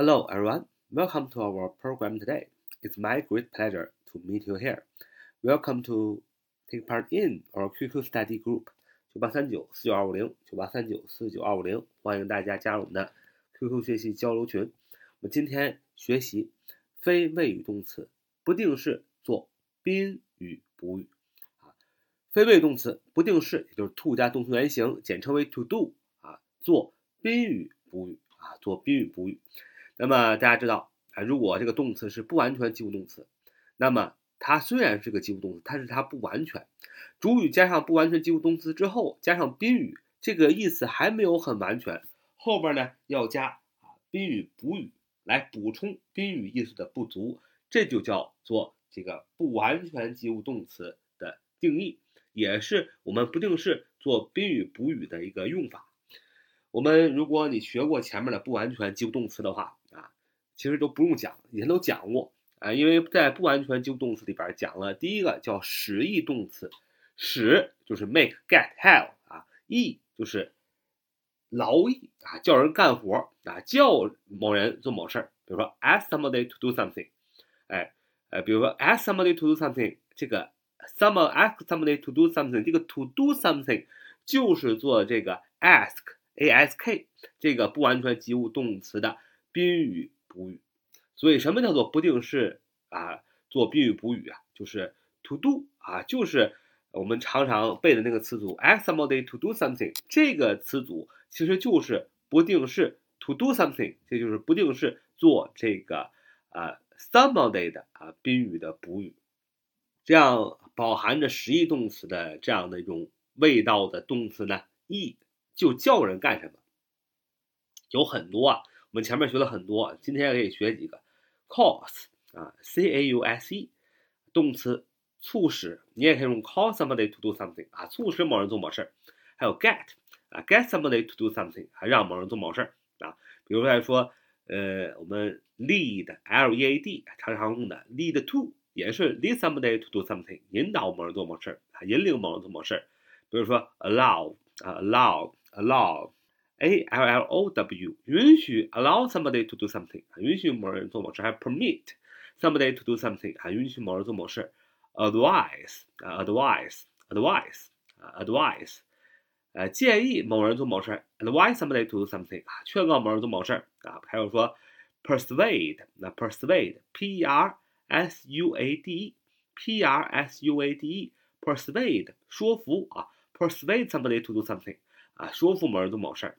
Hello, everyone. Welcome to our program today. It's my great pleasure to meet you here. Welcome to take part in our QQ study group 九八三九四九二五零九八三九四九二五零，欢迎大家加入我们的 QQ 学习交流群。我们今天学习非谓语动词不定式做宾语补语啊，非谓语动词不定式也就是 to 加动词原形，简称为 to do 啊，做宾语补语啊，做宾语补语。那么大家知道啊，如果这个动词是不完全及物动词，那么它虽然是个及物动词，但是它不完全。主语加上不完全及物动词之后，加上宾语，这个意思还没有很完全。后边呢要加啊宾语补语来补充宾语意思的不足，这就叫做这个不完全及物动词的定义，也是我们不定式做宾语补语的一个用法。我们如果你学过前面的不完全及物动词的话，其实都不用讲，以前都讲过啊，因为在不完全及物动词里边讲了第一个叫使役动词，使就是 make、get、have 啊，役就是劳役啊，叫人干活啊，叫某人做某事儿，比如说 ask somebody to do something，哎，呃，比如说 ask somebody to do something，这个 someone ask somebody to do something，这个 to do something 就是做这个 ask，ask 这个不完全及物动词的宾语。补语，所以什么叫做不定式啊？做宾语补语啊，就是 to do 啊，就是我们常常背的那个词组 ask somebody to do something，这个词组其实就是不定式 to do something，这就是不定式做这个啊 somebody 的啊宾语的补语，这样饱含着实义动词的这样的一种味道的动词呢，役就叫人干什么，有很多啊。我们前面学了很多，今天可以学几个，cause 啊，c a u s e，动词促使，你也可以用 cause somebody to do something 啊，促使某人做某事儿。还有 get 啊，get somebody to do something，还让某人做某事儿啊。比如来说，呃，我们 lead，l e a d，常常用的 lead to，也是 lead somebody to do something，引导某人做某事儿啊，引领某人做某事儿。比如说 allow 啊，allow，allow。A L L O W 允许 allow somebody to do something 允许某人做某事，还 permit somebody to do something 还允许某人做某事。advise 啊 advise advise 啊 advise 呃建议某人做某事，advise somebody to do something 啊劝告某人做某事啊。还有说 persuade 那 persuade P R S U A D E P R S U A D E persuade 说服啊 persuade somebody to do something 啊说服某人做某事。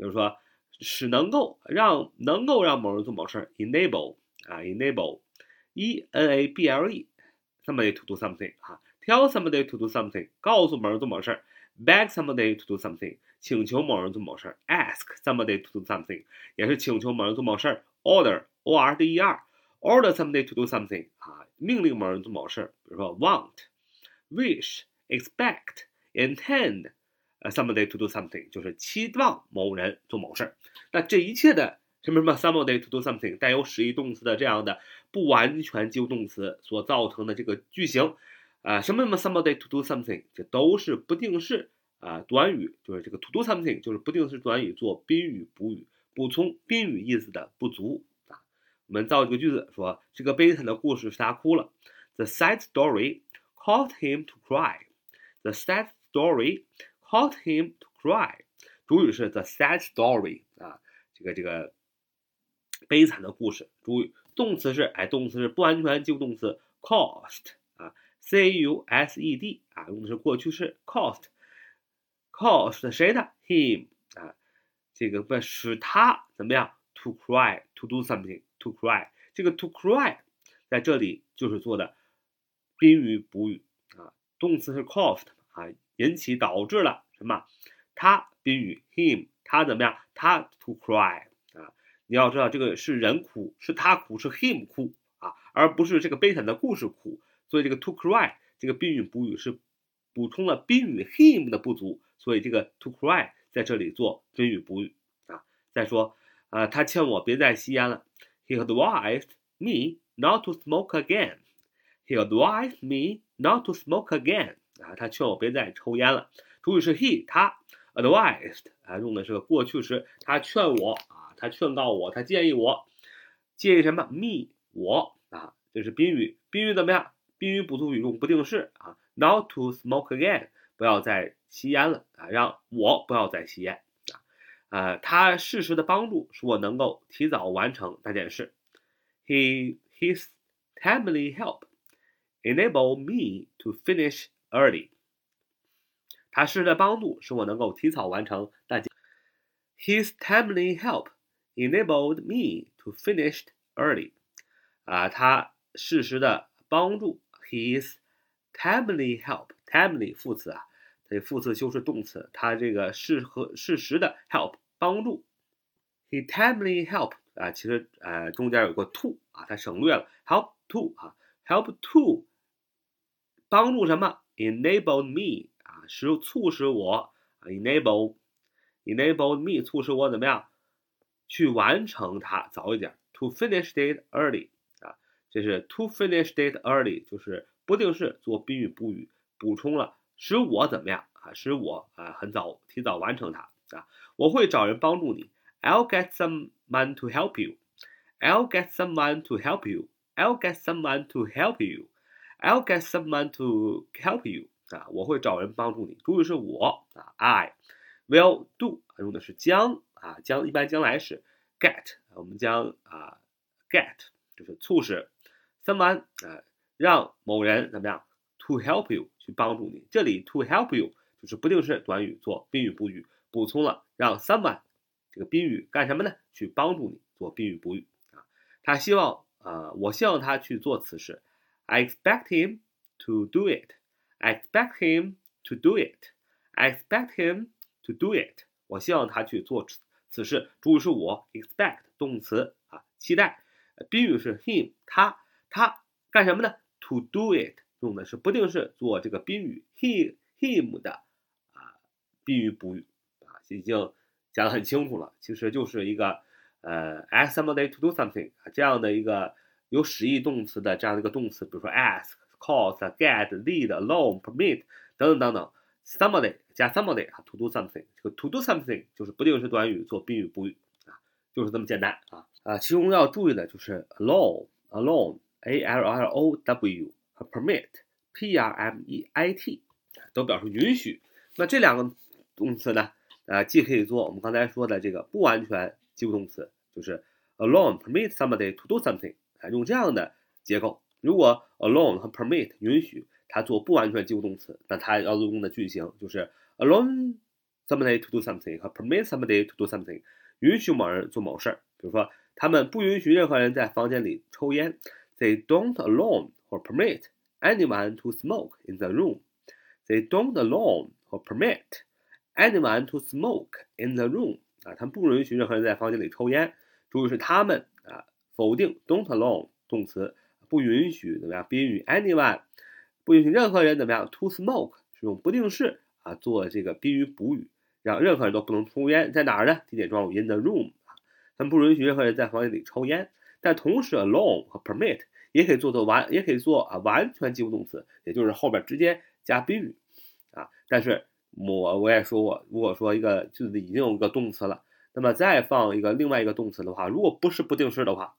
比如说，使能够让能够让某人做某事儿，enable 啊，enable，e n a b l e，somebody to do something 啊，tell somebody to do something，告诉某人做某事儿，beg somebody to do something，请求某人做某事儿，ask somebody to do something，也是请求某人做某事儿，order，o r d e r，order somebody to do something 啊，命令某人做某事儿，比如说 want，wish，expect，intend。 呃，somebody to do something 就是期望某人做某事儿。那这一切的什么什么 somebody to do something 带有使役动词的这样的不完全及物动词所造成的这个句型，啊，什么什么 somebody to do something 这都是不定式啊短语，就是这个 to do something 就是不定式短语做宾语补语，补充宾语意思的不足啊。我们造一个句子说，这个悲惨的故事使他哭了。The sad story caused him to cry. The sad story. Caused him to cry，主语是 the sad story 啊，这个这个悲惨的故事。主语动词是哎，动词是不完全及物动词 caused 啊，c u s e d 啊，用的是过去式 caused，caused 谁的 him 啊，这个不使他怎么样 to cry，to do something，to cry，这个 to cry 在这里就是做的宾语补语啊，动词是 caused 啊。引起导致了什么？他宾语 him，他怎么样？他 to cry 啊！你要知道，这个是人哭，是他哭，是 him 哭啊，而不是这个悲惨的故事哭。所以这个 to cry 这个宾语补语是补充了宾语 him 的不足，所以这个 to cry 在这里做宾语补语啊。再说，呃，他劝我别再吸烟了。He advised me not to smoke again. He advised me not to smoke again. 啊，他劝我别再抽烟了。主语是 he，他 advised 啊，用的是个过去时，他劝我啊，他劝告我，他建议我介意什么？me 我啊，这是宾语。宾语怎么样？宾语补足语用不定式啊。Not to smoke again，不要再吸烟了啊，让我不要再吸烟啊。呃，他适时的帮助使我能够提早完成那件事。He his timely help enable me to finish early。他适时的帮助使我能够提早完成那件。His timely help enabled me to finish early。啊，他适时的帮助，his timely help，timely 副词啊，这副词修饰动词，他这个适合适时的 help 帮助，he timely help 啊，其实呃中间有个 to 啊，它省略了 help to 啊，help to 帮助什么？enabled me 啊，使促使我 enable enabled me 促使我怎么样去完成它早一点，to finish it early 啊。这是 to finish it early，就是不定式做宾语补语，补充了使我怎么样啊？使我啊很早提早完成它啊！我会找人帮助你。I'll get someone to help you. I'll get someone to help you. I'll get someone to help you. I'll get someone to help you 啊！我会找人帮助你。主语是我啊，I will do 用的是将啊，将一般将来时 get，我们将啊 get 就是促使。someone 啊，让某人怎么样？To help you 去帮助你。这里 to help you 就是不定式短语做宾语补语，补充了让 someone 这个宾语干什么呢？去帮助你做宾语补语啊。他希望啊，我希望他去做此事。I expect him to do it. I expect him to do it. I expect him to do it. 我希望他去做此事。主语是我，expect 动词啊，期待。宾语是 him 他。他干什么呢？To do it 用的是不定式做这个宾语，he him 的啊宾语补语啊，已经讲得很清楚了。其实就是一个呃，ask somebody to do something 啊这样的一个有使役动词的这样的一个动词，比如说 ask、cause、get、lead、alone、permit 等等等等，somebody 加 somebody 啊，to do something，这个 to do something 就是不定式短语做宾语补语啊，就是这么简单啊啊，其中要注意的就是 alone，alone。a l l o w 和 permit，p r m e i t 都表示允许。那这两个动词呢？啊，既可以做我们刚才说的这个不完全及物动词，就是 alone permit somebody to do something，啊，用这样的结构。如果 alone 和 permit 允许它做不完全及物动词，那它要用的句型就是 alone somebody to do something 和 permit somebody to do something，允许某人做某事儿。比如说，他们不允许任何人在房间里抽烟。They don't allow or permit anyone to smoke in the room. They don't allow or permit anyone to smoke in the room. 啊，他们不允许任何人在房间里抽烟。注意是他们啊，否定 don't allow 动词不允许怎么样？宾语 anyone 不允许任何人怎么样？to smoke 是用不定式啊做这个宾语补语，让任何人都不能抽烟。在哪儿呢？地点状语 in the room 啊，他们不允许任何人在房间里抽烟。但同时，allow 和 permit 也可以做做完，也可以做啊完全及物动词，也就是后边直接加宾语啊。但是我我也说过，如果说一个句子已经有一个动词了，那么再放一个另外一个动词的话，如果不是不定式的话，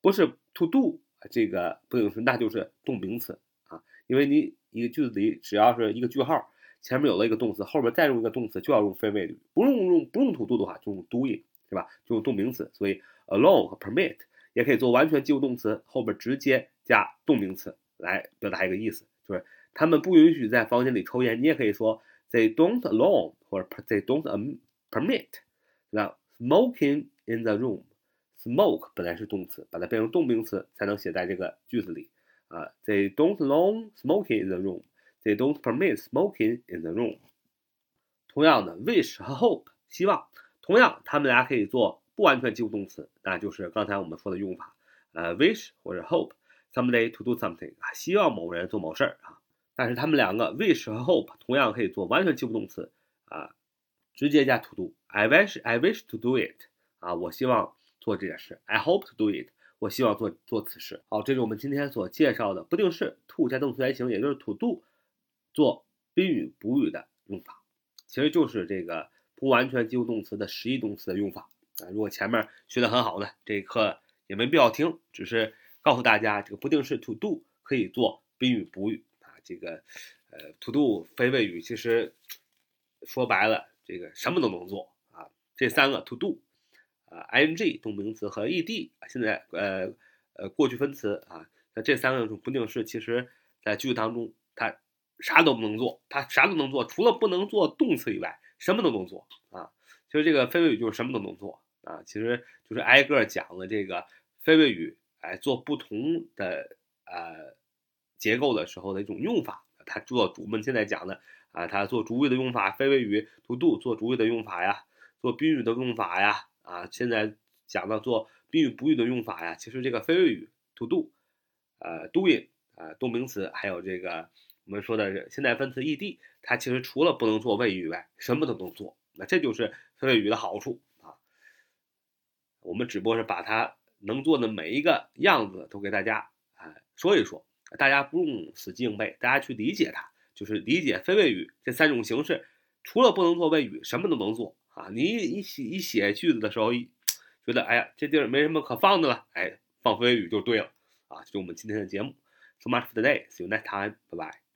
不是 to do 这个不定式，那就是动名词啊。因为你一个句子里只要是一个句号，前面有了一个动词，后边再用一个动词就要用非谓语，不用用不用 to do 的话就用 doing，对吧？就用动名词。所以 allow 和 permit。也可以做完全及物动词，后边直接加动名词来表达一个意思，就是他们不允许在房间里抽烟。你也可以说 they don't allow 或者 they don't permit，那 smoking in the room。Smoke 本来是动词，把它变成动名词才能写在这个句子里啊。They don't allow smoking in the room。They don't permit smoking in the room。同样的，wish 和 hope 希望，同样他们俩可以做。不完全及物动词，那就是刚才我们说的用法，呃，wish 或者 hope somebody to do something 啊，希望某人做某事儿啊。但是他们两个 wish 和 hope 同样可以做完全及物动词啊，直接加 to do。I wish I wish to do it 啊，我希望做这件事。I hope to do it，我希望做做此事。好，这是我们今天所介绍的不定式 to 加动词原形，也就是 to do 做宾语补语的用法，其实就是这个不完全及物动词的实义动词的用法。啊，如果前面学的很好呢，这一课也没必要听，只是告诉大家这个不定式 to do 可以做宾语补语啊。这个呃 to do 非谓语其实说白了，这个什么都能做啊。这三个 to do 啊，ing 动名词和 ed 现在呃呃过去分词啊，那这三个种不定式其实在句子当中它啥都不能做，它啥都能做，除了不能做动词以外，什么都能做啊。其实这个非谓语就是什么都能做啊，其实就是挨个讲了这个非谓语，哎，做不同的呃结构的时候的一种用法。它做，我们现在讲的啊，它做主语的用法，非谓语 to do 做主语的用法呀，做宾语的用法呀，啊，现在讲到做宾语补语的用法呀。其实这个非谓语 to do，呃，doing 啊，动名词，还有这个我们说的现在分词 ed，它其实除了不能做谓语以外，什么都能做。那这就是非谓语的好处啊！我们只不过是把它能做的每一个样子都给大家啊说一说，大家不用死记硬背，大家去理解它，就是理解非谓语这三种形式，除了不能做谓语，什么都能做啊！你一写一写句子的时候，觉得哎呀这地儿没什么可放的了，哎，放非谓语就对了啊！这是我们今天的节目，so much for today，see you next time，拜拜。